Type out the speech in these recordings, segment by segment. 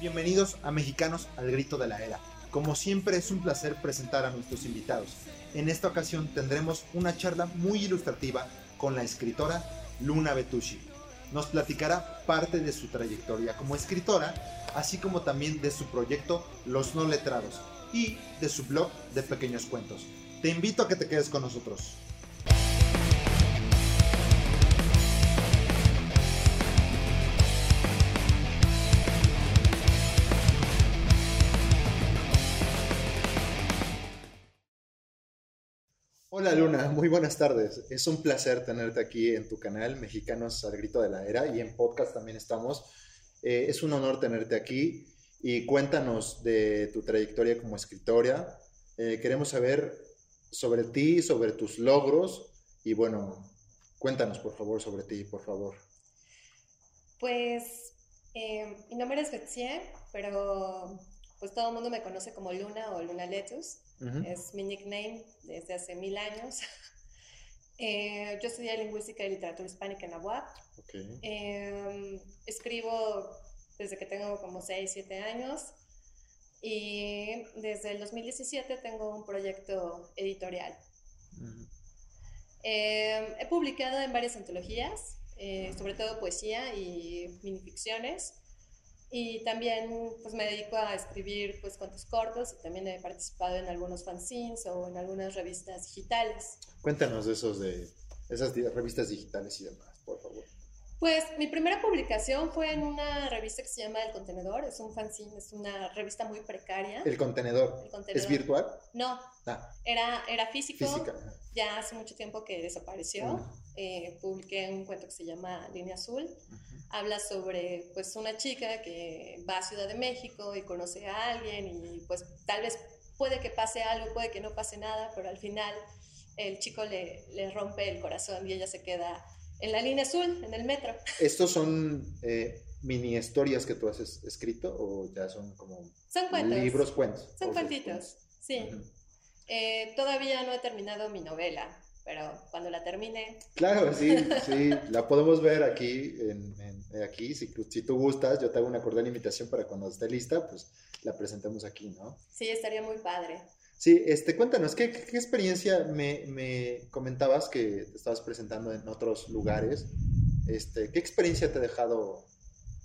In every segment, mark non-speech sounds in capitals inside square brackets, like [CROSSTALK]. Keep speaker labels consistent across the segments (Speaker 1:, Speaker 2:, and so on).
Speaker 1: Bienvenidos a Mexicanos al Grito de la Era. Como siempre es un placer presentar a nuestros invitados. En esta ocasión tendremos una charla muy ilustrativa con la escritora Luna Betushi. Nos platicará parte de su trayectoria como escritora, así como también de su proyecto Los No Letrados y de su blog de pequeños cuentos. Te invito a que te quedes con nosotros. Hola Luna, muy buenas tardes. Es un placer tenerte aquí en tu canal Mexicanos al Grito de la Era y en podcast también estamos. Eh, es un honor tenerte aquí y cuéntanos de tu trayectoria como escritora. Eh, queremos saber sobre ti, sobre tus logros y bueno, cuéntanos por favor sobre ti, por favor.
Speaker 2: Pues eh, mi nombre es Betsie, pero pues todo el mundo me conoce como Luna o Luna Letus. Es mi nickname desde hace mil años. [LAUGHS] Eh, yo estudié lingüística y literatura hispánica en la UAP. Em, escribo desde que tengo como 6, 7 años y desde el 2017 tengo un proyecto editorial. Em, he publicado en varias antologías, eh, sobre todo poesía y minificciones. Y también pues me dedico a escribir pues cuentos cortos y también he participado en algunos fanzines o en algunas revistas digitales.
Speaker 1: Cuéntanos de esos de esas revistas digitales y demás, por favor.
Speaker 2: Pues mi primera publicación fue en una revista que se llama El Contenedor, es un fanzine, es una revista muy precaria.
Speaker 1: ¿El Contenedor? ¿Es virtual?
Speaker 2: No, ah. era, era físico. Física. Ya hace mucho tiempo que desapareció. Eh, publiqué un cuento que se llama Línea Azul. Habla sobre pues una chica que va a Ciudad de México y conoce a alguien y pues tal vez puede que pase algo, puede que no pase nada, pero al final el chico le, le rompe el corazón y ella se queda en la línea azul, en el metro.
Speaker 1: ¿Estos son eh, mini historias que tú has escrito o ya son como
Speaker 2: son cuentos.
Speaker 1: libros, cuentos?
Speaker 2: Son cuentitos, sí. Eh, todavía no he terminado mi novela, pero cuando la termine...
Speaker 1: Claro, sí, [LAUGHS] sí, la podemos ver aquí, en, aquí. Si, si, tú gustas, yo te hago una cordial invitación para cuando esté lista, pues la presentemos aquí, ¿no?
Speaker 2: Sí, estaría muy padre.
Speaker 1: Sí, este, cuéntanos, ¿qué, qué experiencia me, me, comentabas que te estabas presentando en otros lugares? Este, ¿Qué experiencia te ha dejado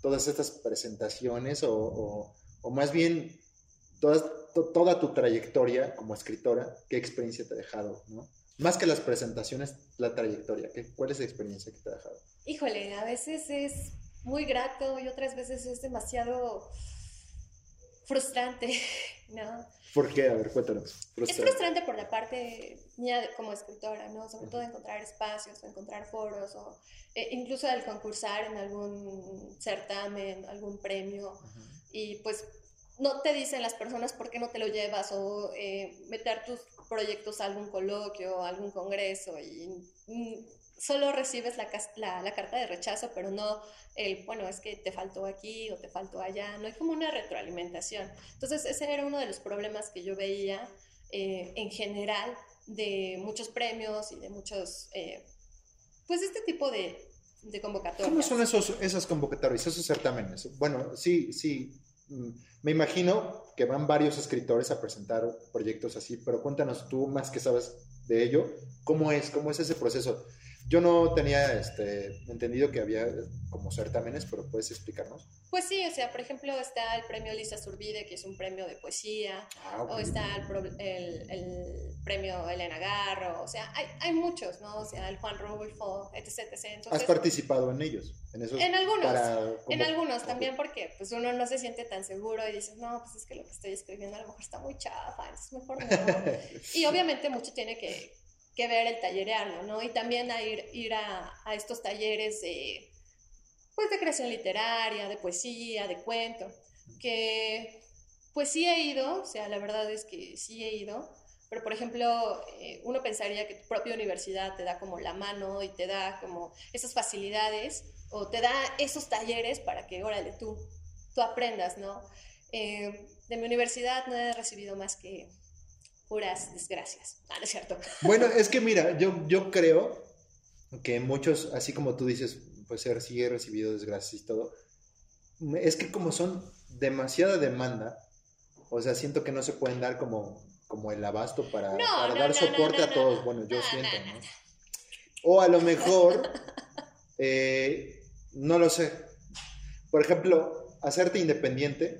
Speaker 1: todas estas presentaciones o, o, más bien toda, toda tu trayectoria como escritora? ¿Qué experiencia te ha dejado? ¿no? Más que las presentaciones, la trayectoria. ¿qué, ¿Cuál es la experiencia que te ha dejado?
Speaker 2: Híjole, a veces es muy grato y otras veces es demasiado frustrante, [LAUGHS] ¿no?
Speaker 1: ¿Por qué? A ver, cuéntanos.
Speaker 2: Es frustrante por la parte mía como escritora, ¿no? Sobre todo encontrar espacios, encontrar foros, o eh, incluso al concursar en algún certamen, algún premio, y pues no te dicen las personas por qué no te lo llevas, o eh, meter tus proyectos a algún coloquio, a algún congreso, y solo recibes la, la, carta de rechazo, pero no el, bueno, es que te faltó aquí o te faltó allá, no hay como una retroalimentación. Entonces, ese era uno de los problemas que yo veía eh, en general de muchos premios y de muchos, eh, pues este tipo de, de, convocatorias.
Speaker 1: ¿Cómo son esos, esas convocatorias, esos certámenes? Bueno, sí, sí, me imagino que van varios escritores a presentar proyectos así, pero cuéntanos tú más que sabes de ello, ¿cómo es, cómo es ese proceso? Yo no tenía este, entendido que había como certámenes, pero puedes explicarnos.
Speaker 2: Pues sí, o sea, por ejemplo, está el premio Lisa Zurbide, que es un premio de poesía, ah, o está el, el, premio Elena Garro, o sea, hay, hay, muchos, ¿no? O sea, el Juan Rulfo, etc. etc.
Speaker 1: ¿Has participado en ellos?
Speaker 2: En, esos, en algunos, en algunos también, porque pues uno no se siente tan seguro y dices, no, pues es que lo que estoy escribiendo a lo mejor está muy chafa, es mejor no. [LAUGHS] y obviamente mucho tiene que que ver el tallerearlo, ¿no? Y también a ir, ir a, a, estos talleres de, pues, de creación literaria, de poesía, de cuento, que pues sí he ido, o sea, la verdad es que sí he ido, pero por ejemplo, eh, uno pensaría que tu propia universidad te da como la mano y te da como esas facilidades o te da esos talleres para que, órale, tú, tú aprendas, ¿no? Eh, de mi universidad no he recibido más que puras desgracias. Ah, no es cierto. [LAUGHS]
Speaker 1: Bueno, es que mira, yo, yo creo que muchos, así como tú dices, pues sí he recibido desgracias y todo, es que como son demasiada demanda. O sea, siento que no se pueden dar como, como el abasto para, dar soporte a todos. Bueno, yo siento, ¿no? O a lo mejor, [LAUGHS] eh, no lo sé. Por ejemplo, hacerte independiente,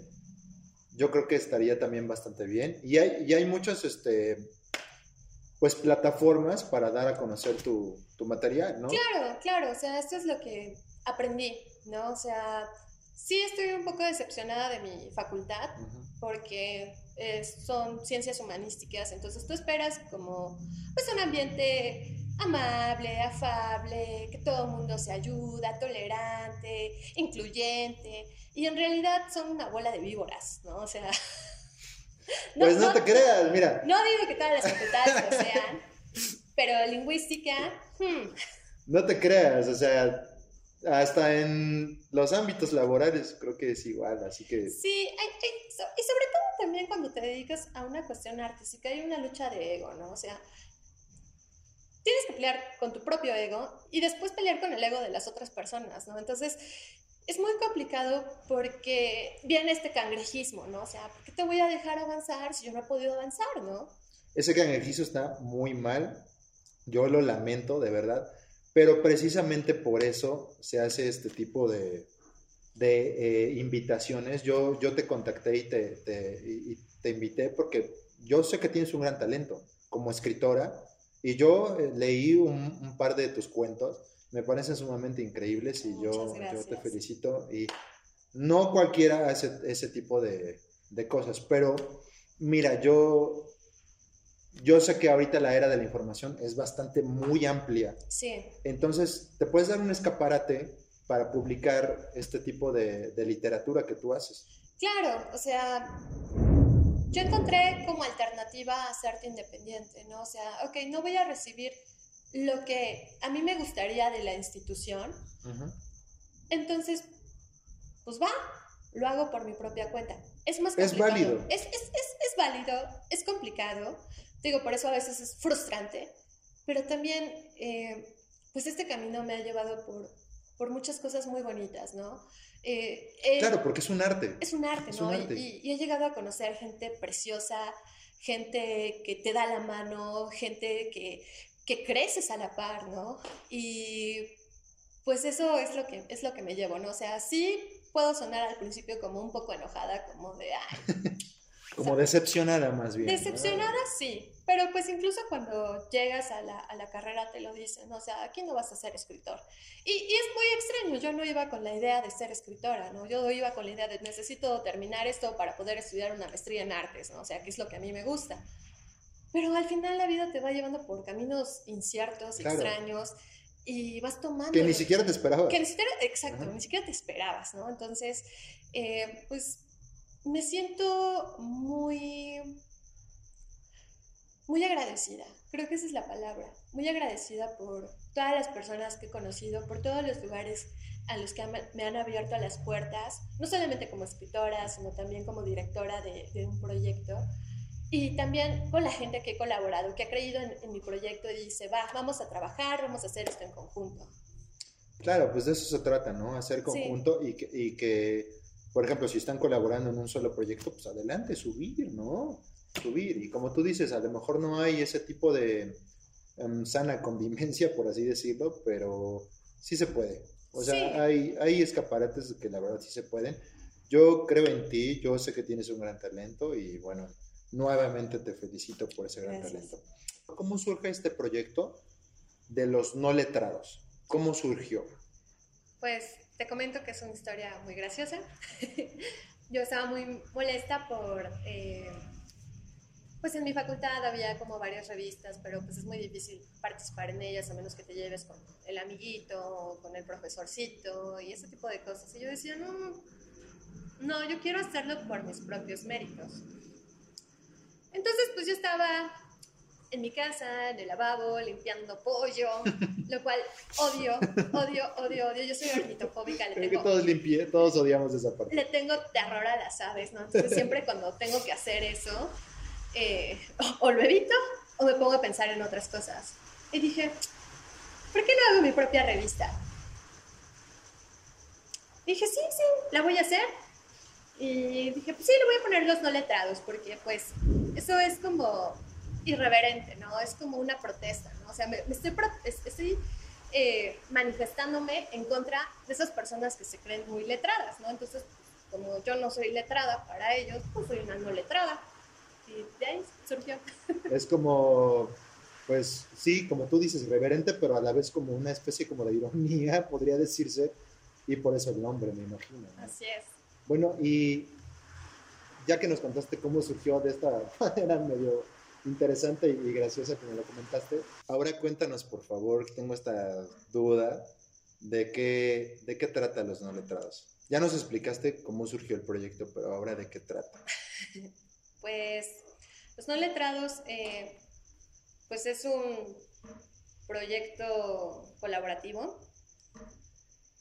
Speaker 1: yo creo que estaría también bastante bien. Y hay, y hay muchas, este, pues, plataformas para dar a conocer tu, tu material, ¿no?
Speaker 2: Claro, claro. O sea, esto es lo que aprendí, ¿no? O sea, sí estoy un poco decepcionada de mi facultad porque son ciencias humanísticas, entonces tú esperas como pues un ambiente amable, afable, que todo el mundo se ayuda, tolerante, incluyente, y en realidad son una bola de víboras, ¿no? O sea... [LAUGHS]
Speaker 1: pues no, te creas, mira.
Speaker 2: No digo que todas las facultades lo sean, [LAUGHS] pero lingüística... Hmm.
Speaker 1: No te creas, o sea, hasta en los ámbitos laborales creo que es igual, así que...
Speaker 2: Sí, y sobre todo también cuando te dedicas a una cuestión artística hay una lucha de ego, ¿no? O sea, tienes que pelear con tu propio ego y después pelear con el ego de las otras personas, ¿no? Entonces, es muy complicado porque viene este cangrejismo, ¿no? O sea, ¿por qué te voy a dejar avanzar si yo no he podido avanzar, ¿no?
Speaker 1: Ese cangrejismo está muy mal, yo lo lamento, de verdad pero precisamente por eso se hace este tipo de, de eh, invitaciones. Yo, yo te contacté y te, te, invité porque yo sé que tienes un gran talento como escritora y yo eh, leí un, par de tus cuentos, me parecen sumamente increíbles y yo, yo, te felicito y no cualquiera hace ese tipo de, de cosas, pero mira, yo yo sé que ahorita la era de la información es bastante muy amplia.
Speaker 2: Sí.
Speaker 1: Entonces, ¿te puedes dar un escaparate para publicar este tipo de, literatura que tú haces?
Speaker 2: Claro, o sea, yo encontré como alternativa a serte independiente, ¿no? O sea, ok, no voy a recibir lo que a mí me gustaría de la institución. Entonces, pues va, lo hago por mi propia cuenta. Es más complicado.
Speaker 1: Es válido.
Speaker 2: Es, es, es, es válido, es complicado, Digo, por eso a veces es frustrante, pero también, eh, pues este camino me ha llevado por, por muchas cosas muy bonitas, ¿no?
Speaker 1: Eh, claro, porque es un arte.
Speaker 2: Es un arte, ¿no? Y, he llegado a conocer gente preciosa, gente que te da la mano, gente que, que creces a la par, ¿no? Y pues eso es lo que es lo que me llevo, ¿no? O sea, sí puedo sonar al principio como un poco enojada, como de, ay, [LAUGHS]
Speaker 1: como decepcionada más bien.
Speaker 2: Decepcionada sí, pero pues incluso cuando llegas a la, a la, carrera te lo dicen, o sea, aquí no vas a ser escritor. Y, y, es muy extraño, yo no iba con la idea de ser escritora, ¿no? Yo iba con la idea de necesito terminar esto para poder estudiar una maestría en artes, ¿no? O sea, que es lo que a mí me gusta. Pero al final la vida te va llevando por caminos inciertos, extraños, y vas tomando...
Speaker 1: Que ni siquiera te esperabas.
Speaker 2: Que ni siquiera, exacto, ni siquiera te esperabas, ¿no? Entonces, eh, pues me siento muy, muy agradecida. Creo que esa es la palabra. Muy agradecida por todas las personas que he conocido, por todos los lugares a los que me han abierto las puertas, no solamente como escritora, sino también como directora de, un proyecto. Y también con la gente que he colaborado, que ha creído en, mi proyecto y dice, va, vamos a trabajar, vamos a hacer esto en conjunto.
Speaker 1: Claro, pues de eso se trata, ¿no? Hacer conjunto y, y que por ejemplo, si están colaborando en un solo proyecto, pues adelante, subir, ¿no? Subir. Y como tú dices, a lo mejor no hay ese tipo de em, sana convivencia, por así decirlo, pero sí se puede. O sea, hay, hay escaparates que la verdad sí se pueden. Yo creo en ti, yo sé que tienes un gran talento y bueno, nuevamente te felicito por ese gran talento. ¿Cómo surge este proyecto de los no letrados? ¿Cómo surgió?
Speaker 2: Pues te comento que es una historia muy graciosa. [LAUGHS] Yo estaba muy molesta por, eh, pues en mi facultad había como varias revistas, pero pues es muy difícil participar en ellas a menos que te lleves con el amiguito o con el profesorcito y ese tipo de cosas. Y yo decía, no, no, yo quiero hacerlo por mis propios méritos. Entonces, pues yo estaba en mi casa, en el lavabo, limpiando pollo, [LAUGHS] lo cual odio, odio, odio, odio. Yo soy ornitofóbica.
Speaker 1: Le tengo, que todos, limpié, todos odiamos esa parte.
Speaker 2: Le tengo terror a las aves, ¿no? Entonces siempre cuando tengo que hacer eso, eh, o, lo evito o me pongo a pensar en otras cosas. Y dije, ¿por qué no hago mi propia revista? dije, sí, sí, la voy a hacer. Y dije, pues sí, le voy a poner los no letrados, porque pues eso es como irreverente, ¿no? Es como una protesta, ¿no? O sea, me, estoy, estoy eh, manifestándome en contra de esas personas que se creen muy letradas, ¿no? Entonces, como yo no soy letrada para ellos, pues soy una no letrada. Y de ahí surgió. [LAUGHS]
Speaker 1: Es como, pues sí, como tú dices, irreverente, pero a la vez como una especie como de ironía, [LAUGHS] podría decirse, y por eso el nombre, me imagino.
Speaker 2: Así es.
Speaker 1: Bueno, y ya que nos contaste cómo surgió de esta [LAUGHS] manera medio interesante y graciosa que me lo comentaste, ahora cuéntanos, por favor, tengo esta duda de qué, de qué trata Los No Letrados. Ya nos explicaste cómo surgió el proyecto, pero ahora de qué trata.
Speaker 2: Pues Los No Letrados, eh, pues es un proyecto colaborativo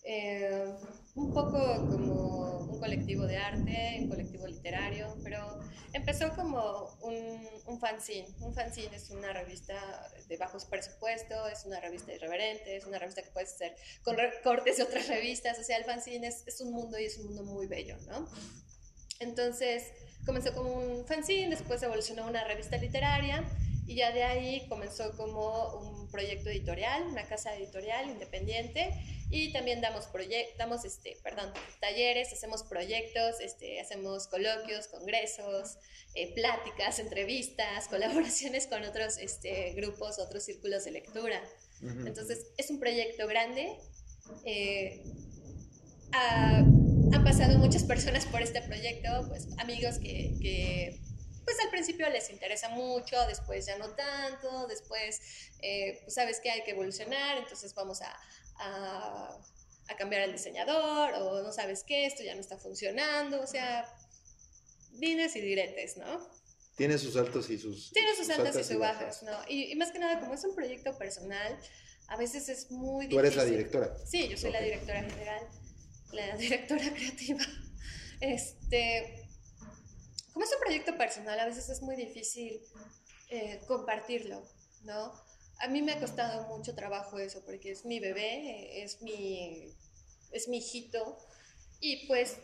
Speaker 2: eh, un poco como un colectivo de arte, un colectivo literario, pero empezó como un, un fanzine. Un fanzine es una revista de bajos presupuestos, es una revista irreverente, es una revista que puede ser con recortes de otras revistas, o sea, el fanzine es, es un mundo y es un mundo muy bello, ¿no? Entonces comenzó como un fanzine, después evolucionó a una revista literaria y ya de ahí comenzó como un proyecto editorial, una casa editorial independiente y también damos, damos este, perdón, talleres, hacemos proyectos, este, hacemos coloquios, congresos, eh, pláticas, entrevistas, [LAUGHS] colaboraciones con otros este, grupos, otros círculos de lectura. Entonces, es un proyecto grande. Eh, han pasado muchas personas por este proyecto, pues amigos que, que pues al principio les interesa mucho, después ya no tanto, después eh, pues sabes que hay que evolucionar, entonces vamos a, a, cambiar al diseñador o no sabes qué, esto ya no está funcionando, o sea, dines y diretes, ¿no?
Speaker 1: Tiene sus altos y sus...
Speaker 2: Tiene sus, altos y sus bajos, ¿no? Y, más que nada, como es un proyecto personal, a veces es muy
Speaker 1: difícil. ¿Tú eres la directora?
Speaker 2: Sí, yo soy la directora general, la [LAUGHS] directora creativa. Este, como es un proyecto personal, a veces es muy difícil eh, compartirlo, ¿no? a mí me ha costado mucho trabajo eso, porque es mi bebé, es mi, es mi hijito, y pues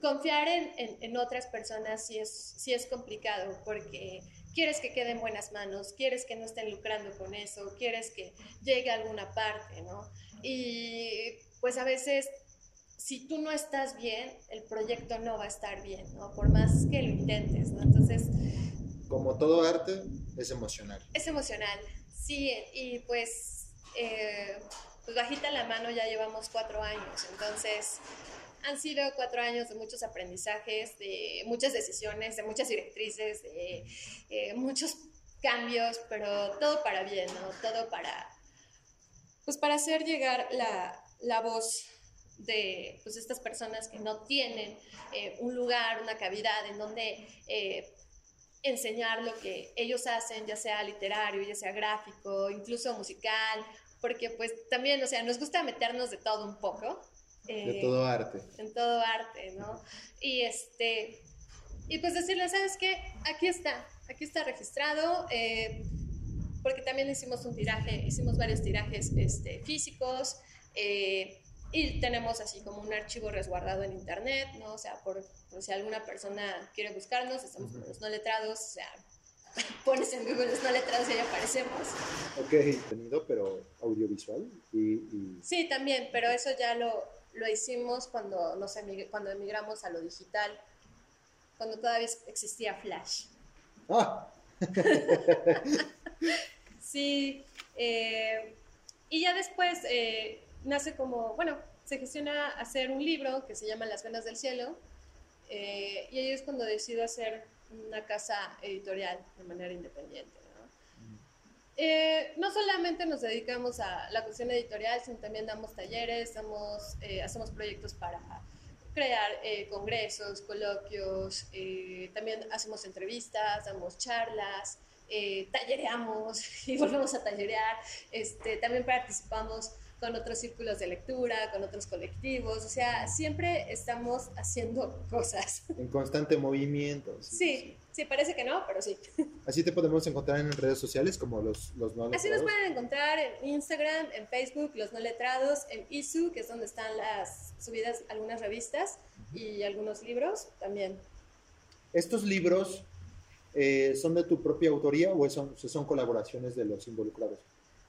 Speaker 2: confiar en, en, otras personas sí es, sí es complicado, porque quieres que quede en buenas manos, quieres que no estén lucrando con eso, quieres que llegue a alguna parte, ¿no? Y pues a veces, si tú no estás bien, el proyecto no va a estar bien, ¿no? Por más que lo intentes, ¿no? Entonces...
Speaker 1: Como todo arte, es emocional.
Speaker 2: Es emocional, sí, y pues, eh, pues bajita la mano ya llevamos cuatro años, entonces han sido cuatro años de muchos aprendizajes, de muchas decisiones, de muchas directrices, de eh, muchos cambios, pero todo para bien, ¿no? Todo para, pues para hacer llegar la, la voz de pues, estas personas que no tienen eh, un lugar, una cavidad en donde enseñar lo que ellos hacen, ya sea literario, ya sea gráfico, incluso musical, porque pues también, o sea, nos gusta meternos de todo un poco.
Speaker 1: de todo arte.
Speaker 2: En todo arte, ¿no? Y este, y pues decirle, ¿sabes qué? Aquí está, aquí está registrado, eh, porque también hicimos un tiraje, hicimos varios tirajes este, físicos, eh, y tenemos así como un archivo resguardado en internet, ¿no? O sea, por, si alguna persona quiere buscarnos, estamos con los no letrados, o sea, [LAUGHS] pones en Google los no letrados y ahí aparecemos.
Speaker 1: Ok, tenido, pero audiovisual y,
Speaker 2: Sí, también, pero eso ya lo, lo hicimos cuando, nos cuando emigramos a lo digital, cuando todavía existía Flash.
Speaker 1: ¡Ah! [LAUGHS]
Speaker 2: sí, eh, y ya después... Eh, nace como, bueno, se gestiona hacer un libro que se llama Las Venas del Cielo, eh, y ahí es cuando decido hacer una casa editorial de manera independiente. ¿no? Eh, solamente nos dedicamos a la cuestión editorial, sino también damos talleres, damos, eh, hacemos proyectos para crear congresos, coloquios, también hacemos entrevistas, damos charlas, tallereamos [LAUGHS] y volvemos a tallerear, este, también participamos con otros círculos de lectura, con otros colectivos, o sea, siempre estamos haciendo [LAUGHS] cosas.
Speaker 1: En constante movimiento.
Speaker 2: Sí, sí, parece que no, pero sí. [LAUGHS]
Speaker 1: Así te podemos encontrar en redes sociales como los, los no
Speaker 2: letrados. Así nos pueden encontrar en Instagram, en Facebook, los no letrados, en ISU, que es donde están las subidas algunas revistas y algunos libros también.
Speaker 1: ¿Estos libros eh, son de tu propia autoría o son, son colaboraciones de los involucrados?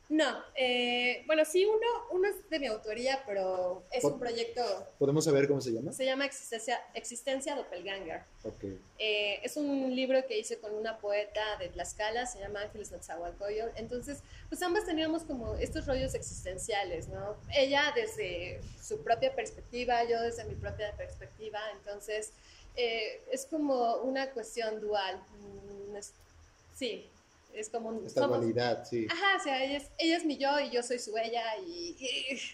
Speaker 2: No, eh, bueno, sí, uno, uno es de mi autoría, pero es un proyecto...
Speaker 1: ¿Podemos saber cómo se llama?
Speaker 2: Se llama Existencia, Existencia Doppelganger.
Speaker 1: Okay.
Speaker 2: Eh, es un libro que hice con una poeta de Tlaxcala, se llama Ángeles Natzahualcoyo. Entonces, pues ambas teníamos como estos rollos existenciales, ¿no? Ella desde su propia perspectiva, yo desde mi propia perspectiva. Entonces, eh, es como una cuestión dual. Mm, sí, es como.
Speaker 1: Esta dualidad, sí.
Speaker 2: Ajá, o sea, ella es, ella es mi yo y yo soy su ella y,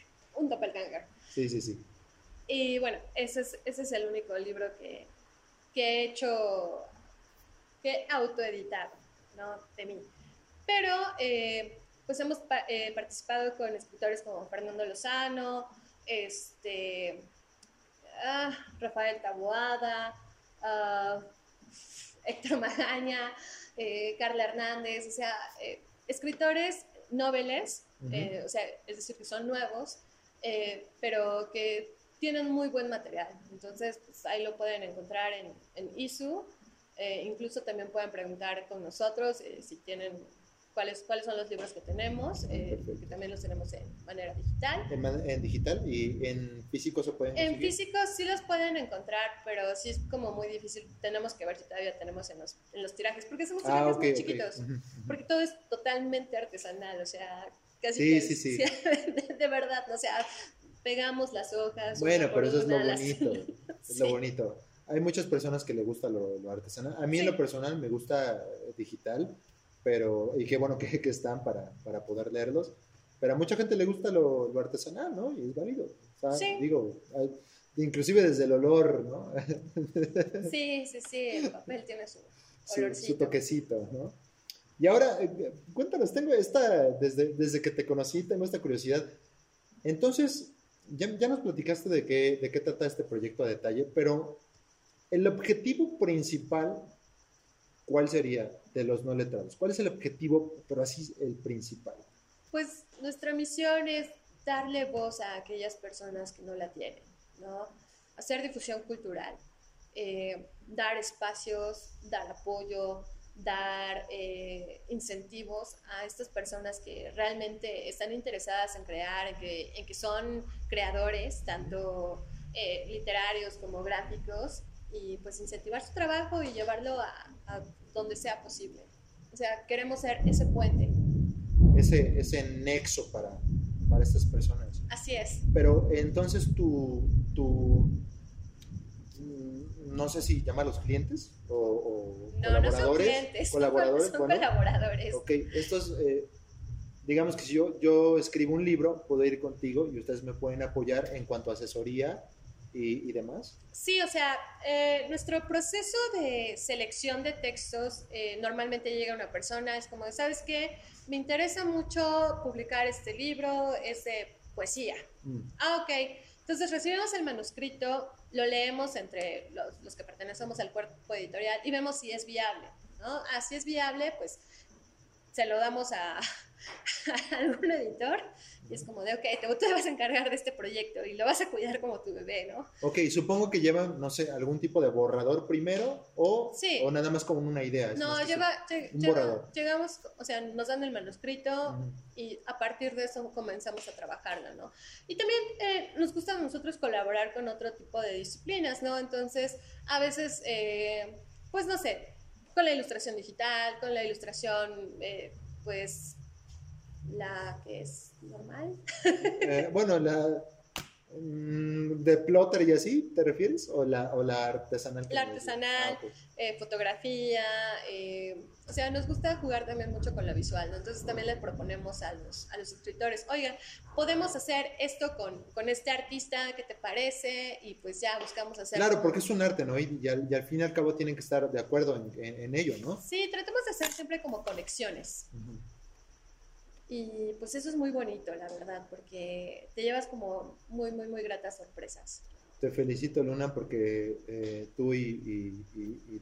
Speaker 2: [LAUGHS] un doppelganger.
Speaker 1: Sí, sí, sí.
Speaker 2: Y bueno, ese es, ese es el único libro que, que he hecho, que he autoeditado, ¿no? De mí. Pero, eh, pues hemos eh, participado con escritores como Fernando Lozano, este, ah, Rafael Taboada, ah, [LAUGHS] Héctor Magaña, eh, Carla Hernández, o sea, eh, escritores noveles, eh, o sea, es decir, que son nuevos, pero que tienen muy buen material. Entonces, pues, ahí lo pueden encontrar en, en ISU. incluso también pueden preguntar con nosotros si tienen cuáles, cuáles son los libros que tenemos, eh, que también los tenemos en manera digital.
Speaker 1: En, digital y en físico se pueden
Speaker 2: En físico sí los pueden encontar, pero sí es como muy difícil. Tenemos que ver si todavía tenemos en los, en los tirajes, porque somos ah, tirajes muy chiquitos. Porque todo es totalmente artesanal, o sea, casi
Speaker 1: sí, sí, sí. [LAUGHS]
Speaker 2: De, verdad, o sea, pegamos las hojas.
Speaker 1: Bueno, pero eso es lo bonito, [LAUGHS] es lo bonito. Hay muchas personas que le gusta lo, lo artesanal. A mí en lo personal me gusta digital pero, y qué bueno que, que están para, para, poder leerlos. Pero a mucha gente le gusta lo, lo artesanal, ¿no? Y es válido.
Speaker 2: sí.
Speaker 1: Digo, inclusive desde el olor, ¿no? [LAUGHS]
Speaker 2: Sí, sí, sí, el papel tiene su
Speaker 1: Su, toquecito, ¿no? Y ahora, eh, cuéntanos, tengo esta, desde, desde que te conocí, tengo esta curiosidad. Entonces, ya, ya nos platicaste de qué, de qué trata este proyecto a detalle, pero el objetivo principal ¿cuál sería de los no letrados? ¿Cuál es el objetivo, pero así el principal?
Speaker 2: Pues nuestra misión es darle voz a aquellas personas que no la tienen, ¿no? Hacer difusión cultural, eh, dar espacios, dar apoyo, dar eh, incentivos a estas personas que realmente están interesadas en crear, en que, en que son creadores, tanto eh, literarios como gráficos, y pues incentivar su trabajo y llevarlo a, donde sea posible. O sea, queremos ser ese puente.
Speaker 1: Ese, ese nexo para, para estas personas.
Speaker 2: Así es.
Speaker 1: Pero entonces tú, tú mm, no sé si llama a los clientes o, o
Speaker 2: no, colaboradores. No son clientes, colaboradores. Son, colaboradores.
Speaker 1: Ok, estos, eh, digamos que si yo, yo escribo un libro, puedo ir contigo y ustedes me pueden apoyar en cuanto a asesoría y, demás?
Speaker 2: Sí, o sea, eh, nuestro proceso de selección de textos eh, normalmente llega una persona, es como, ¿sabes qué? Me interesa mucho publicar este libro, es de poesía. Mm. Ah, ok. Entonces recibimos el manuscrito, lo leemos entre los, los, que pertenecemos al cuerpo editorial y vemos si es viable, ¿no? Ah, si es viable, pues se lo damos a, [LAUGHS] a algún editor y es como de, ok, te, te, vas a encargar de este proyecto y lo vas a cuidar como tu bebé, ¿no?
Speaker 1: Ok, supongo que llevan, no sé, algún tipo de borrador primero o, o nada más como una idea.
Speaker 2: No, lleva, un borrador. llegamos, o sea, nos dan el manuscrito y a partir de eso comenzamos a trabajarlo, ¿no? Y también eh, nos gusta a nosotros colaborar con otro tipo de disciplinas, ¿no? Entonces, a veces, eh, pues no sé, con la ilustración digital, con la ilustración, eh, pues la que es normal. [LAUGHS]
Speaker 1: Eh, bueno, la mm, de plotter y así, ¿te refieres? ¿O la, o la artesanal?
Speaker 2: La artesanal, ah, eh, fotografía, eh, o sea, nos gusta jugar también mucho con la visual, ¿no? Entonces también le proponemos a los, a los escritores, oigan, podemos hacer esto con, con este artista, ¿qué te parece? Y pues ya buscamos hacer...
Speaker 1: Claro, porque es un arte, ¿no? Y, al, y, al, fin y al cabo tienen que estar de acuerdo en, en, ello, ¿no?
Speaker 2: Sí, tratamos de hacer siempre como conexiones. Y pues eso es muy bonito, la verdad, porque te llevas como muy, muy, muy gratas sorpresas.
Speaker 1: Te felicito, Luna, porque eh, tú y,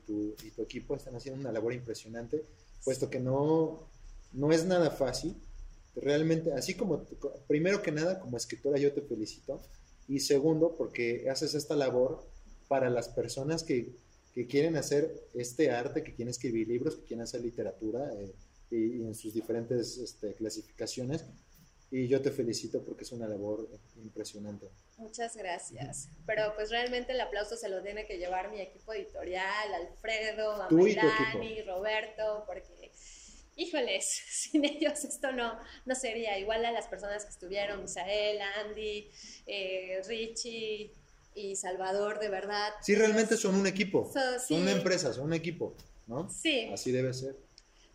Speaker 1: tu, y, tu, equipo están haciendo una labor impresionante, puesto que no, no es nada fácil. Realmente, así como, primero que nada, como escritora yo te felicito, y segundo, porque haces esta labor para las personas que, que quieren hacer este arte, que quieren escribir libros, que quieren hacer literatura eh, y, en sus diferentes este, clasificaciones. Y yo te felicito porque es una labor impresionante.
Speaker 2: Muchas gracias. Pero pues realmente el aplauso se lo tiene que llevar mi equipo editorial, Alfredo, Amelani, Roberto, porque, híjoles, [LAUGHS] sin ellos esto no, no sería igual a las personas que estuvieron, Misael, Andy, eh, Richie, y Salvador, de verdad.
Speaker 1: Sí, realmente son un equipo. Son una empresa, son un equipo, ¿no?
Speaker 2: Sí.
Speaker 1: Así debe ser.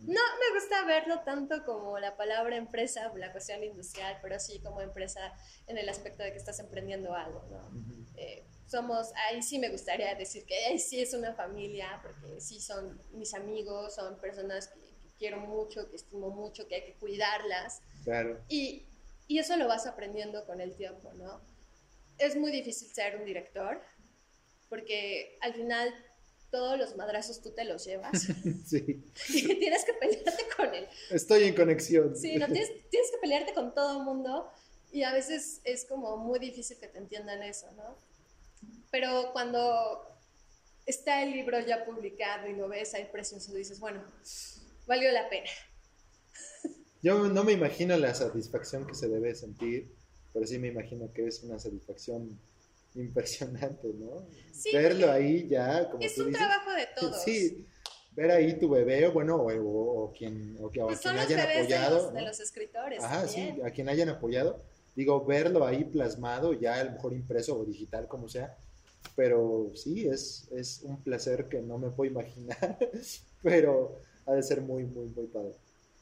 Speaker 2: No me gusta verlo tanto como la palabra empresa, la cuestión industrial, pero sí como empresa en el aspecto de que estás emprendiendo algo, ¿no? Eh, somos, ahí sí me gustaría decir que ahí sí es una familia, porque sí son mis amigos, son personas que, que quiero mucho, que estimo mucho, que hay que cuidarlas.
Speaker 1: Claro.
Speaker 2: Y, y eso lo vas aprendiendo con el tiempo, ¿no? es muy difícil ser un director, porque al final todos los madrazos tú te los llevas. [LAUGHS]
Speaker 1: Sí.
Speaker 2: Y tienes que pelearte con él.
Speaker 1: Estoy en conexión.
Speaker 2: Sí, no, tienes, tienes que pelearte con todo el mundo y a veces es como muy difícil que te entiendan eso, ¿no? Pero cuando está el libro ya publicado y lo ves ahí precioso, dices, bueno, valió la pena. [LAUGHS]
Speaker 1: Yo no me imagino la satisfacción que se debe sentir pero sí me imagino que es una satisfacción impresionante, ¿no?
Speaker 2: Sí,
Speaker 1: Verlo ahí ya,
Speaker 2: como es un trabajo de todos.
Speaker 1: Sí, ver ahí tu bebé, bueno, o, quien, o,
Speaker 2: pues
Speaker 1: quien hayan apoyado.
Speaker 2: De los, escritores.
Speaker 1: Ajá, sí, a quien hayan apoyado. Digo, verlo ahí plasmado, ya a lo mejor impreso o digital, como sea. Pero sí, es, es un placer que no me puedo imaginar, [LAUGHS] pero ha de ser muy, muy, muy padre.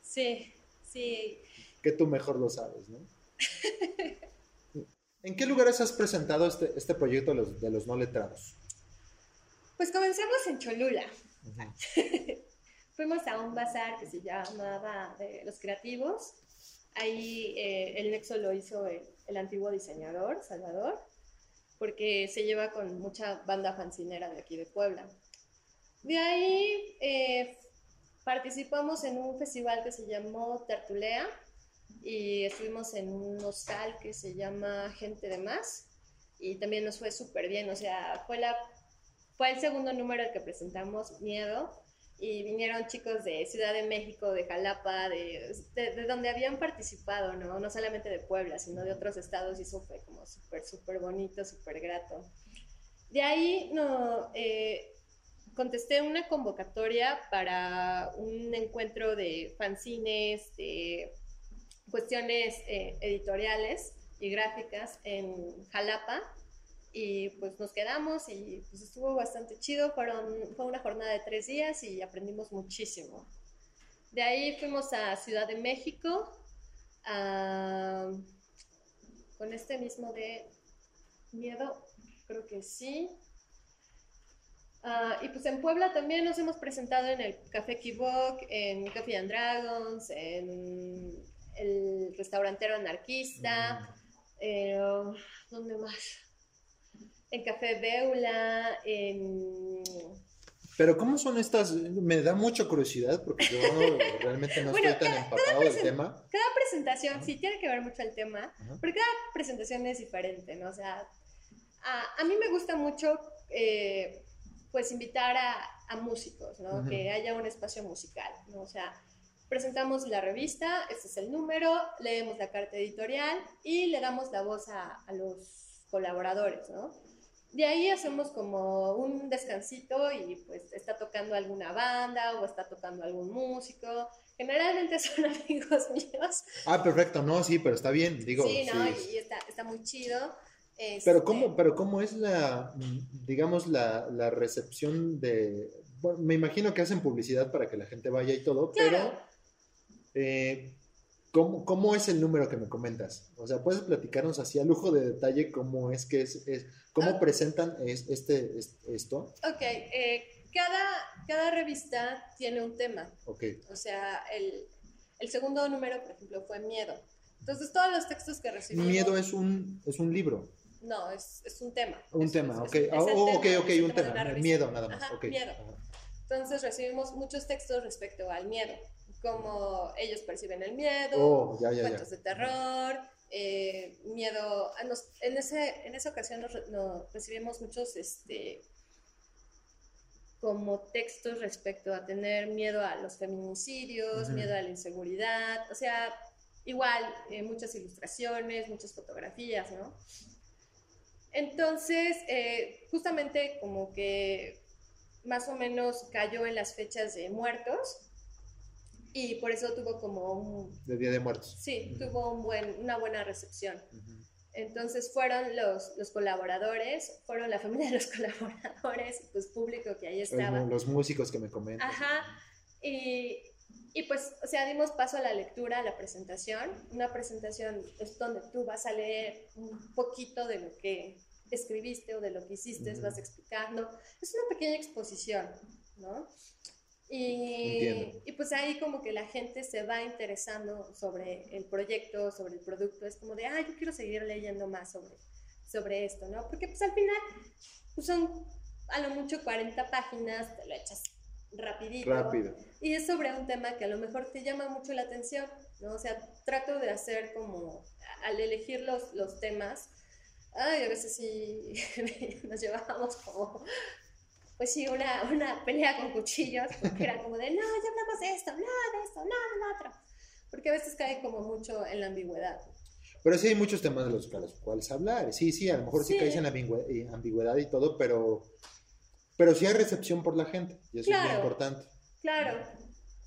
Speaker 2: Sí, sí.
Speaker 1: Que tú mejor lo sabes, ¿no? [LAUGHS] ¿En qué lugares has presentado este, este proyecto de los, de los, no letrados?
Speaker 2: Pues comenzamos en Cholula. [LAUGHS] Fuimos a un bazar que se llamaba de los creativos. Ahí eh, el nexo lo hizo el, antiguo diseñador, Salvador, porque se lleva con mucha banda fancinera de aquí de Puebla. De ahí eh, participamos en un festival que se llamó Tertulea, y estuvimos en un hostal que se llama Gente de Más y también nos fue súper bien, o sea, fue, la, fue el segundo número que presentamos, Miedo, y vinieron chicos de Ciudad de México, de Jalapa, de, de, donde habían participado, ¿no? No solamente de Puebla, sino de otros estados y eso fue como súper, súper bonito, súper grato. De ahí no, eh, contesté una convocatoria para un encuentro de fanzines, de cuestiones eh, editoriales y gráficas en Jalapa y pues nos quedamos y pues estuvo bastante chido, Fueron, fue una jornada de tres días y aprendimos muchísimo. De ahí fuimos a Ciudad de México con este mismo de miedo, creo que sí. Ah, y pues en Puebla también nos hemos presentado en el Café Kibok, en Coffee and Dragons, en el restaurantero anarquista, eh, ¿dónde más? En Café Beula, en...
Speaker 1: Pero ¿cómo son estas? Me da mucha curiosidad porque yo [LAUGHS] realmente no estoy tan empapado del tema.
Speaker 2: Cada presentación, sí tiene que ver mucho el tema, porque cada presentación es diferente, ¿no? O sea, a, mí me gusta mucho, eh, pues, invitar a, músicos, ¿no? Que haya un espacio musical, ¿no? O sea, presentamos la revista, este es el número, leemos la carta editorial y le damos la voz a, los colaboradores, ¿no? De ahí hacemos como un descansito y pues está tocando alguna banda o está tocando algún músico. Generalmente [LAUGHS] son amigos míos.
Speaker 1: Ah, perfecto, no, sí, pero está bien, digo.
Speaker 2: Sí, no, y está, está muy chido.
Speaker 1: Pero cómo, este pero cómo es la, digamos, la, la recepción de, bueno, me imagino que hacen publicidad para que la gente vaya y todo, pero eh, ¿cómo, es el número que me comentas? O sea, ¿puedes platicarnos así a lujo de detalle cómo es que es, cómo ah. presentan este, esto?
Speaker 2: Ok, eh, cada, cada revista tiene un tema.
Speaker 1: Ok.
Speaker 2: O sea, el, El segundo número, por ejemplo, fue Miedo. Entonces, todos los textos que recibimos...
Speaker 1: Miedo es un, es un libro.
Speaker 2: No, es, es un tema.
Speaker 1: Un tema, ok. oh, ok, ok, un tema. Miedo nada más.
Speaker 2: Ajá, Miedo. Entonces recibimos muchos textos respecto al miedo, cómo ellos perciben el miedo,
Speaker 1: oh,
Speaker 2: cuentos de terror, eh, miedo. en, ese, en esa ocasión nos, recibimos muchos este, como textos respecto a tener miedo a los feminicidios, miedo a la inseguridad, o sea, igual eh, muchas ilustraciones, muchas fotografías, ¿no? Entonces, eh, justamente como que más o menos cayó en las fechas de muertos y por eso tuvo como un...
Speaker 1: De Día de Muertos.
Speaker 2: Sí, tuvo un buen, una buena recepción. Entonces fueron los, los colaboradores, fueron la familia de los [LAUGHS] colaboradores, pues público que ahí estaba.
Speaker 1: Los, músicos que me comentan.
Speaker 2: Ajá. Y, y, pues, o sea, dimos paso a la lectura, a la presentación. Una presentación es donde tú vas a leer un poquito de lo que escribiste o de lo que hiciste, vas explicando. Es una pequeña exposición, ¿no? Y, y, pues ahí como que la gente se va interesando sobre el proyecto, sobre el producto, es como de, ah, yo quiero seguir leyendo más sobre, sobre esto, ¿no? Porque pues al final pues son a lo mucho 40 páginas, te lo echas rapidito.
Speaker 1: Rápido.
Speaker 2: Y es sobre un tema que a lo mejor te llama mucho la atención, ¿no? O sea, trato de hacer como, al elegir los, los temas, ay, a veces sí [LAUGHS] nos llevábamos como, pues sí, una, [LAUGHS] una pelea con cuchillos, porque era como de, no, ya hablamos de esto, no, de esto, no, de lo otro. Porque a veces cae como mucho en la ambigüedad.
Speaker 1: Pero sí hay muchos temas de los, cuales hablar. Sí, sí, a lo mejor sí, caes en la ambigüedad y todo, pero, pero sí hay recepción por la gente, y eso es muy importante.
Speaker 2: Claro.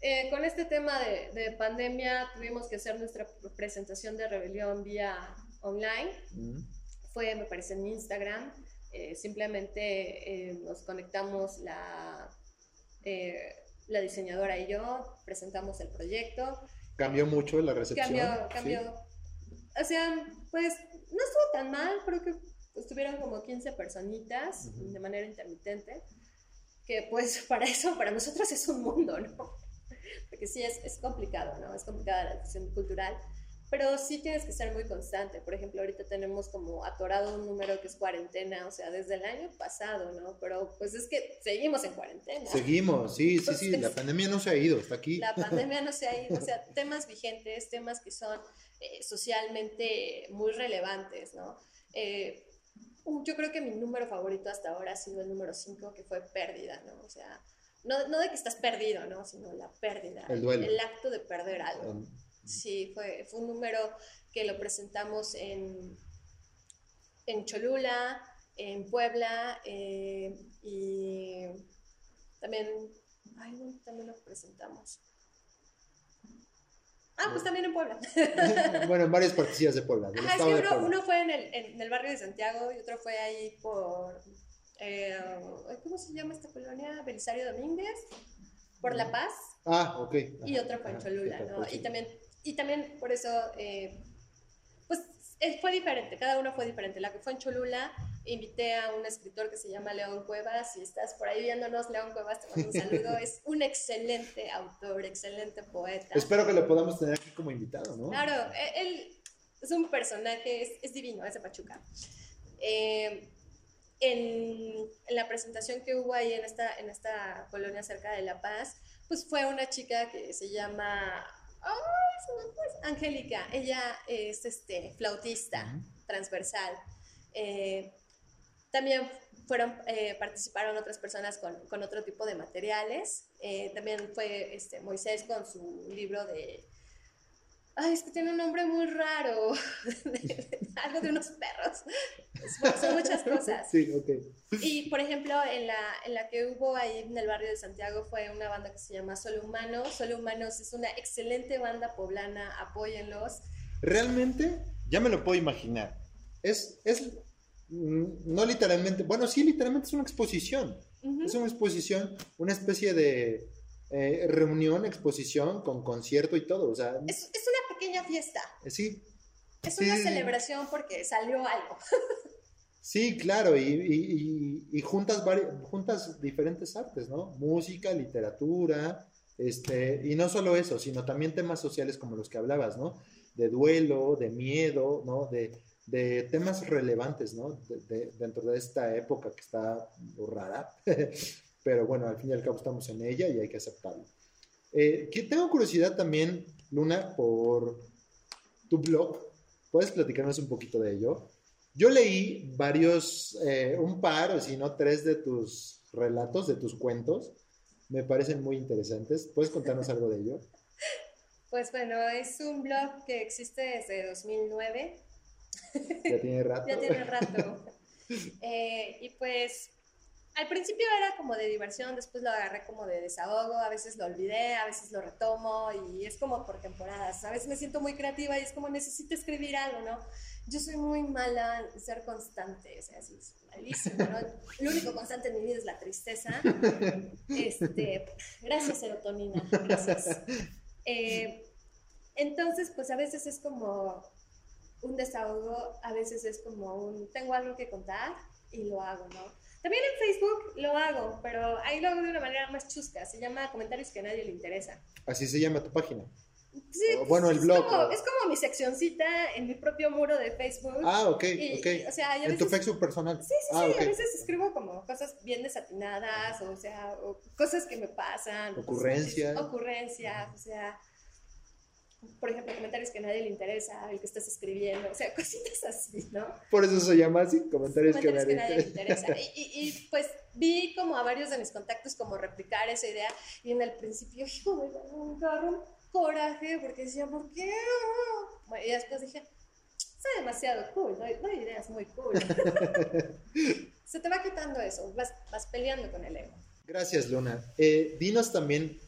Speaker 2: Eh, con este tema de, de, pandemia tuvimos que hacer nuestra presentación de rebelión vía online fue, me parece, en Instagram. Eh, simplemente eh, nos conectamos la, eh, la diseñadora y yo, presentamos el proyecto.
Speaker 1: ¿Cambió mucho la recepción?
Speaker 2: Cambió, cambió. O sea, pues no estuvo tan mal, creo que estuvieron como 15 personitas de manera intermitente, que pues [LAUGHS] para eso, para nosotros es un mundo, ¿no? [LAUGHS] Porque sí, es, es complicado, ¿no? Es complicada la difusión cultural pero sí tienes que ser muy constante. Por ejemplo, ahorita tenemos como atorado un número que es cuarentena, o sea, desde el año pasado, ¿no? Pero pues es que seguimos en cuarentena.
Speaker 1: Seguimos, sí, sí, sí, la pandemia no se ha ido, está aquí.
Speaker 2: La [LAUGHS] pandemia no se ha ido, o sea, temas vigentes, temas que son eh, socialmente muy relevantes, ¿no? Eh, yo creo que mi número favorito hasta ahora ha sido el número 5, que fue pérdida, ¿no? O sea, no, no, de que estás perdido, ¿no? Sino la pérdida.
Speaker 1: El duelo.
Speaker 2: El, acto de perder algo. Sí, fue, fue un número que lo presentamos en, en Cholula, en Puebla eh, y también, ay, también lo presentamos. Ah, pues también en Puebla. [LAUGHS]
Speaker 1: bueno, en varias partillas de Puebla.
Speaker 2: Ajá, es que uno, fue en el, en el, barrio de Santiago y otro fue ahí por, eh, ¿cómo se llama esta colonia? Belisario Domínguez, por La Paz.
Speaker 1: Ah, ok.
Speaker 2: Y otro fue en Cholula, ¿no? Y también y también por eso, eh, pues fue diferente, cada uno fue diferente. La que fue en Cholula, invité a un escritor que se llama León Cuevas. Si estás por ahí viéndonos, León Cuevas, te mando un saludo. es un excelente autor, excelente poeta.
Speaker 1: Espero que lo podamos tener aquí como invitado, ¿no?
Speaker 2: Claro, e, él es un personaje, es, divino, es de Pachuca. Eh, en, en, la presentación que hubo ahí en esta, en esta colonia cerca de La Paz, pues fue una chica que se llama Angélica, ella es este, flautista transversal. Eh, también fueron, eh, participaron otras personas con, con, otro tipo de materiales. Eh, también fue este, Moisés con su libro de Ay, es que tiene un nombre muy raro. [LAUGHS] algo de unos perros. son muchas cosas. [LAUGHS]
Speaker 1: Sí, ok.
Speaker 2: Y, por ejemplo, en la, en la que hubo ahí en el barrio de Santiago fue una banda que se llama Solo Humanos. Solo Humanos es una excelente banda poblana, apóyenlos.
Speaker 1: Realmente, ya me lo puedo imaginar. Es, es mm, no literalmente, bueno, sí, literalmente es una exposición. Es una exposición, una especie de eh, reunión, exposición, con concierto y todo. O sea,
Speaker 2: es, es una pequeña fiesta.
Speaker 1: Eh, sí.
Speaker 2: Es una celebración porque salió algo. [LAUGHS]
Speaker 1: sí, claro, y, y, y, juntas, juntas diferentes artes, ¿no? Música, literatura, Este, y no solo eso, sino también temas sociales como los que hablabas, ¿no? De duelo, de miedo, ¿no? De, de temas relevantes, ¿no? dentro de esta época que está rara, [LAUGHS] pero bueno, al fin y al cabo estamos en ella y hay que aceptarlo. Eh, que tengo curiosidad también, Luna, por tu blog. ¿Puedes platicarnos un poquito de ello? Yo leí varios, eh, un par, o si no tres de tus relatos, de tus cuentos. Me parecen muy interesantes. ¿Puedes contarnos algo de ello? [LAUGHS]
Speaker 2: Pues bueno, es un blog que existe desde 2009
Speaker 1: ya tiene rato. [LAUGHS]
Speaker 2: ya tiene rato. [LAUGHS] Eh, y pues al principio era como de diversión, después lo agarré como de desahogo, a veces lo olvidé, a veces lo retomo y es como por temporadas. A veces me siento muy creativa y es como necesito escribir algo, ¿no? Yo soy muy mala en ser constante, o sea, es malísimo, ¿no? Lo único constante en mi vida es la tristeza. Este, gracias, serotonina, gracias. Eh, entonces, pues a veces es como un desahogo a veces es como un, tengo algo que contar y lo hago, ¿no? También en Facebook lo hago, pero ahí lo hago de una manera más chusca, se llama comentarios que a nadie le interesa.
Speaker 1: Así se llama tu página.
Speaker 2: Sí, bueno, el blog. Es como, mi seccioncita en mi propio muro de Facebook.
Speaker 1: Ah, ok, ok. O sea, en tu Facebook personal.
Speaker 2: Sí, sí,
Speaker 1: ah,
Speaker 2: sí. A veces escribo como cosas bien desatinadas, o sea, o cosas que me pasan.
Speaker 1: Ocurrencias.
Speaker 2: Ocurrencias, o sea por ejemplo, comentarios que a nadie le interesa, el que estás escribiendo, o sea, [LAUGHS] cositas así, ¿no?
Speaker 1: Por eso se llama así, comentarios, que, nadie, le interesa.
Speaker 2: Y, pues vi como a varios de mis contactos como replicar esa idea y en el principio, hijo, me agarró un coraje porque decía, ¿por qué? Y después dije, está demasiado cool, no hay, ideas muy cool. [LAUGHS] se te va quitando eso, vas, vas peleando con el ego.
Speaker 1: Gracias, Luna. Eh, dinos también,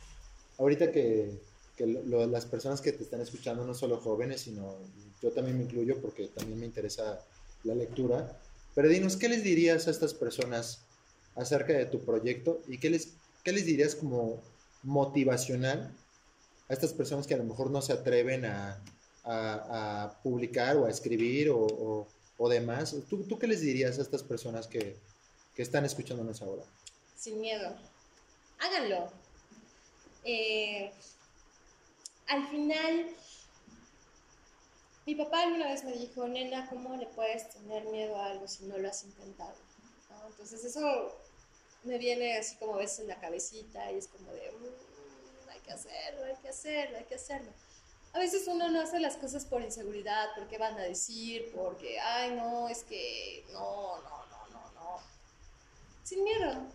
Speaker 1: ahorita que las personas que te están escuchando, no solo jóvenes, sino yo también me incluyo porque también me interesa la lectura. Pero dinos, ¿qué les dirías a estas personas acerca de tu proyecto y qué les, qué les dirías como motivacional a estas personas que a lo mejor no se atreven a, a, publicar o a escribir o, o, demás? ¿Tú, ¿Tú, qué les dirías a estas personas que, que están escuchándonos ahora?
Speaker 2: Sin miedo. Háganlo. Eh, al final, mi papá alguna vez me dijo, nena, ¿cómo le puedes tener miedo a algo si no lo has intentado? Entonces eso me viene así como a veces en la cabecita y es como de, mm, hay que hacerlo, hay que hacerlo, hay que hacerlo. A veces uno no hace las cosas por inseguridad, porque van a decir, porque, ay, no, es que, no, no, no, no, no. Sin miedo.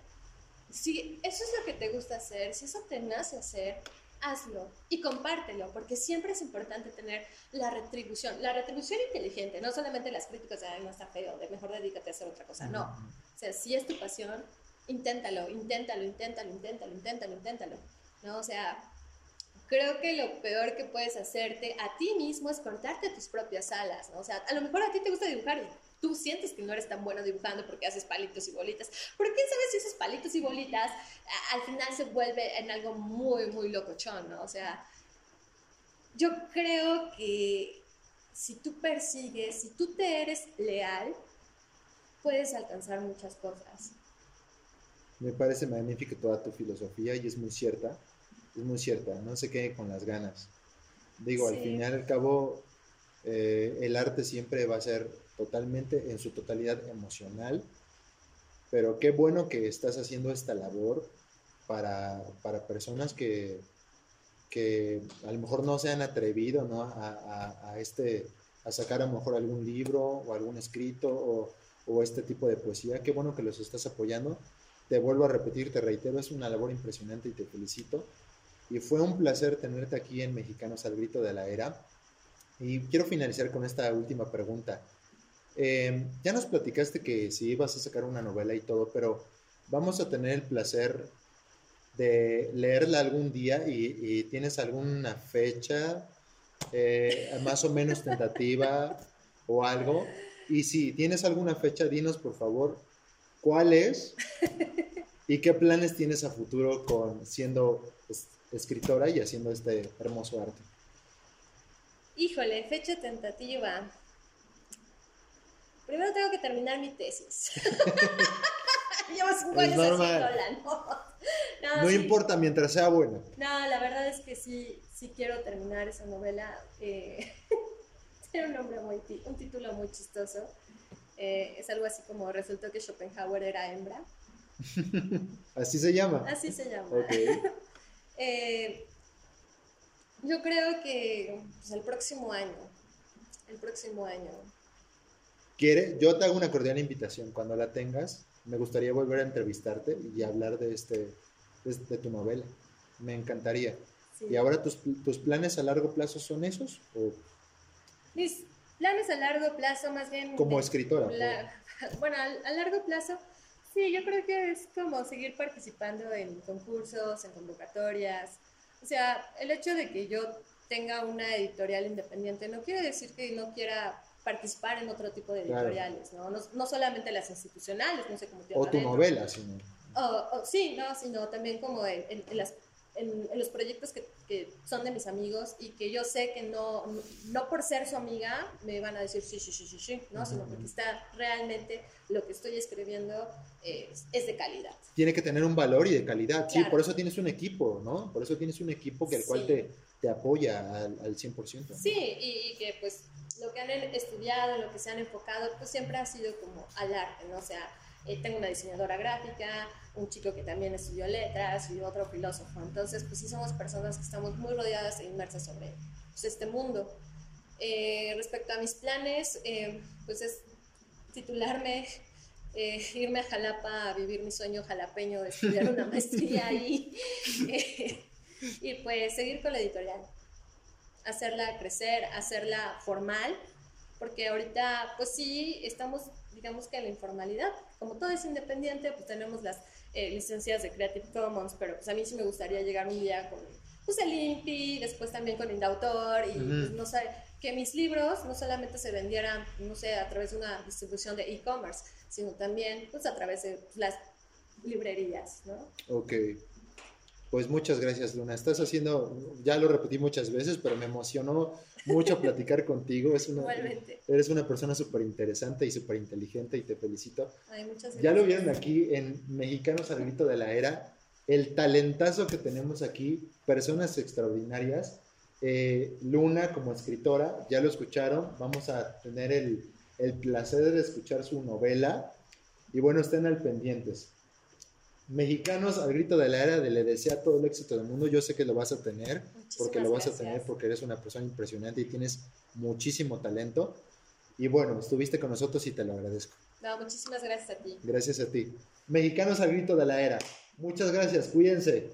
Speaker 2: Si eso es lo que te gusta hacer, si eso te nace hacer, hazlo y compártelo, porque siempre es importante tener la retribución, la retribución inteligente, no solamente las críticas de, no está feo, de mejor dedícate a hacer otra cosa, no. O sea, si es tu pasión, inténtalo, inténtalo, inténtalo, inténtalo, inténtalo, inténtalo, ¿no? O sea, creo que lo peor que puedes hacerte a ti mismo es cortarte tus propias alas, ¿no? O sea, a lo mejor a ti te gusta dibujar y tú sientes que no eres tan bueno dibujando porque haces palitos y bolitas. Pero quién sabe si esos palitos y bolitas al final se vuelve en algo muy, muy locochón, ¿no? O sea, yo creo que si tú persigues, si tú te eres leal, puedes alcanzar muchas cosas.
Speaker 1: Me parece magnífica toda tu filosofía y es muy cierta, es muy cierta, no se quede con las ganas. Digo, al final y al cabo, eh, el arte siempre va a ser totalmente, en su totalidad emocional, pero qué bueno que estás haciendo esta labor para, personas que, que a lo mejor no se han atrevido ¿no? A, este, a sacar a lo mejor algún libro o algún escrito o, o este tipo de poesía. Qué bueno que los estás apoyando. Te vuelvo a repetir, te reitero, es una labor impresionante y te felicito. Y fue un placer tenerte aquí en Mexicanos al Grito de la Era. Y quiero finalizar con esta última pregunta. Eh, ya nos platicaste que sí ibas a sacar una novela y todo, pero vamos a tener el placer de leerla algún día y, tienes alguna fecha eh, más o menos tentativa o algo. Y si tienes alguna fecha, dinos por favor cuál es y qué planes tienes a futuro con siendo escritora y haciendo este hermoso arte.
Speaker 2: Híjole, fecha tentativa. Primero tengo que terminar mi tesis. [LAUGHS] Llevo cinco años haciéndola, ¿no? [LAUGHS] No,
Speaker 1: No, importa mientras sea buena.
Speaker 2: No, la verdad es que sí, sí quiero terminar esa novela. Eh, [LAUGHS] tiene un nombre muy, un título muy chistoso. Eh, es algo así como resultó que Schopenhauer era hembra.
Speaker 1: así se llama.
Speaker 2: Así se llama. Eh, yo creo que pues, el próximo año, el próximo año.
Speaker 1: ¿Quiere? Yo te hago una cordial invitación. Cuando la tengas, me gustaría volver a entrevistarte y hablar de, este, de, tu novela. Me encantaría. ¿Y ahora tus, tus, planes a largo plazo son esos? O?
Speaker 2: Mis planes a largo plazo, más bien...
Speaker 1: Como escritora. [LAUGHS]
Speaker 2: bueno, a, largo plazo, sí, yo creo que es como seguir participando en concursos, en convocatorias. O sea, el hecho de que yo tenga una editorial independiente no quiere decir que no quiera participar en otro tipo de editoriales, ¿no? ¿no? solamente las institucionales, no sé cómo
Speaker 1: te O tu novela, sino...
Speaker 2: sí, no, sino también como en, las, en, los proyectos que, que, son de mis amigos y que yo sé que no, no por ser su amiga me van a decir sí, sí, sí, sí, sí, ¿no? Sino porque está realmente lo que estoy escribiendo es, es, de calidad.
Speaker 1: Tiene que tener un valor y de calidad, sí, por eso tienes un equipo, ¿no? Por eso tienes un equipo que el cual te, te apoya al, al 100%.
Speaker 2: Sí, y, y que pues lo que han estudiado, lo que se han enfocado, pues siempre ha sido como al arte, ¿no? O sea, eh, tengo una diseñadora gráfica, un chico que también estudió letras y otro filósofo. Entonces, pues sí somos personas que estamos muy rodeadas e inmersas sobre pues, este mundo. Eh, respecto a mis planes, eh, pues es titularme, irme a Jalapa a vivir mi sueño jalapeño de estudiar una [LAUGHS] maestría ahí [LAUGHS] y pues seguir con la editorial hacerla crecer, hacerla formal, porque ahorita pues sí estamos digamos que en la informalidad, como todo es independiente, pues tenemos las eh, licencias de Creative Commons, pero pues a mí sí me gustaría llegar un día con pues el INPI, después también con Indautor y pues, no sé, que mis libros no solamente se vendieran, no sé, a través de una distribución de e-commerce, sino también pues a través de las librerías, ¿no?
Speaker 1: Ok. Pues muchas gracias, Luna. Estás haciendo, ya lo repetí muchas veces, pero me emocionó mucho [LAUGHS] platicar contigo. Es una, Eres una persona súper interesante y súper inteligente y te felicito.
Speaker 2: Ay, muchas gracias.
Speaker 1: Ya lo vieron aquí en Mexicanos al Grito de la Era, el talentazo que tenemos aquí, personas extraordinarias. Eh, Luna como escritora, ya lo escucharon, vamos a tener el, el placer de escuchar su novela y bueno, estén al pendientes mexicanos al grito de la era de le desea todo el éxito del mundo. Yo sé que lo vas a tener, porque lo vas a tener, porque eres una persona impresionante y tienes muchísimo talento. Y bueno, estuviste con nosotros y te lo agradezco.
Speaker 2: No, muchísimas gracias a ti.
Speaker 1: Gracias a ti. Mexicanos al grito de la era. Muchas gracias, cuídense.